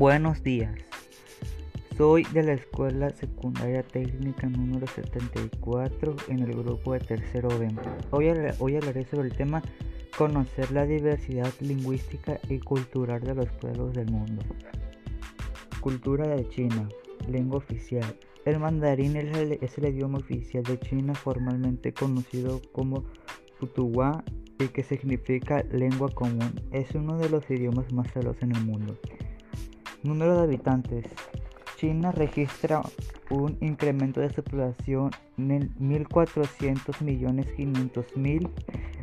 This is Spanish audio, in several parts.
Buenos días. Soy de la Escuela Secundaria Técnica número 74 en el grupo de tercero B. Hoy, hablaré sobre el tema conocer la diversidad lingüística y cultural de los pueblos del mundo. Cultura de China, lengua oficial. El mandarín es el, es el idioma oficial de China formalmente conocido como Putuhua y que significa lengua común. Es uno de los idiomas más hablados en el mundo. Número de habitantes. China registra un incremento de su población en 1.400 millones mil,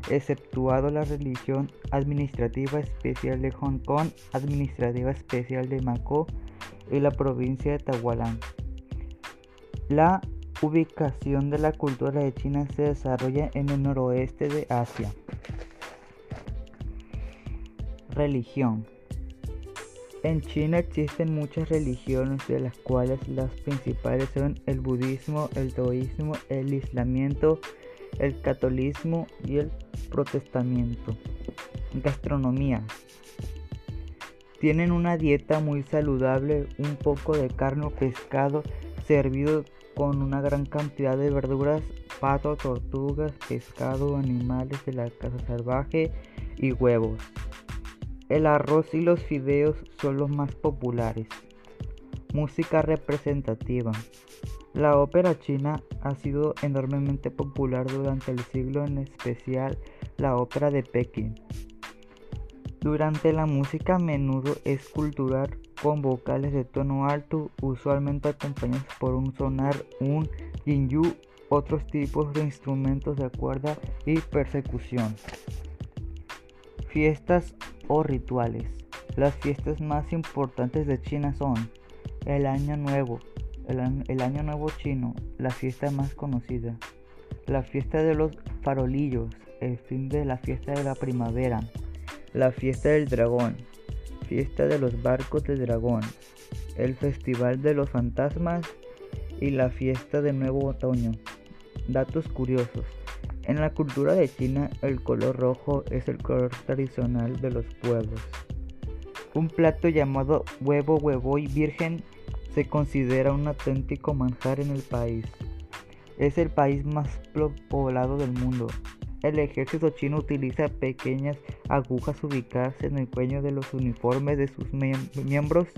exceptuado la región administrativa especial de Hong Kong, administrativa especial de Macao y la provincia de Tahualán. La ubicación de la cultura de China se desarrolla en el noroeste de Asia. Religión. En China existen muchas religiones de las cuales las principales son el budismo, el taoísmo, el islamiento, el catolicismo y el protestamiento. Gastronomía. Tienen una dieta muy saludable, un poco de carne o pescado servido con una gran cantidad de verduras, pato, tortugas, pescado, animales de la casa salvaje y huevos. El arroz y los fideos son los más populares. Música representativa. La ópera china ha sido enormemente popular durante el siglo, en especial la ópera de Pekín. Durante la música a menudo es cultural con vocales de tono alto, usualmente acompañados por un sonar, un yin otros tipos de instrumentos de cuerda y persecución. Fiestas o rituales. Las fiestas más importantes de China son el Año Nuevo, el, Año Nuevo chino, la fiesta más conocida, la fiesta de los farolillos, el fin de la fiesta de la primavera, la fiesta del dragón, fiesta de los barcos de dragón, el festival de los fantasmas y la fiesta de nuevo otoño. Datos curiosos. En la cultura de China, el color rojo es el color tradicional de los pueblos. Un plato llamado huevo huevoy virgen se considera un auténtico manjar en el país. Es el país más poblado del mundo. El ejército chino utiliza pequeñas agujas ubicadas en el cuello de los uniformes de sus miembros.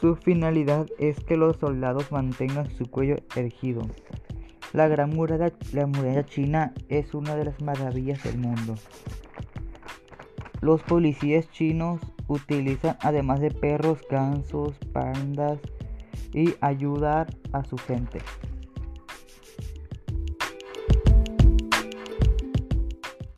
Su finalidad es que los soldados mantengan su cuello erguido. La Gran Muralla, la muralla china es una de las maravillas del mundo. Los policías chinos utilizan además de perros, gansos, pandas y ayudar a su gente.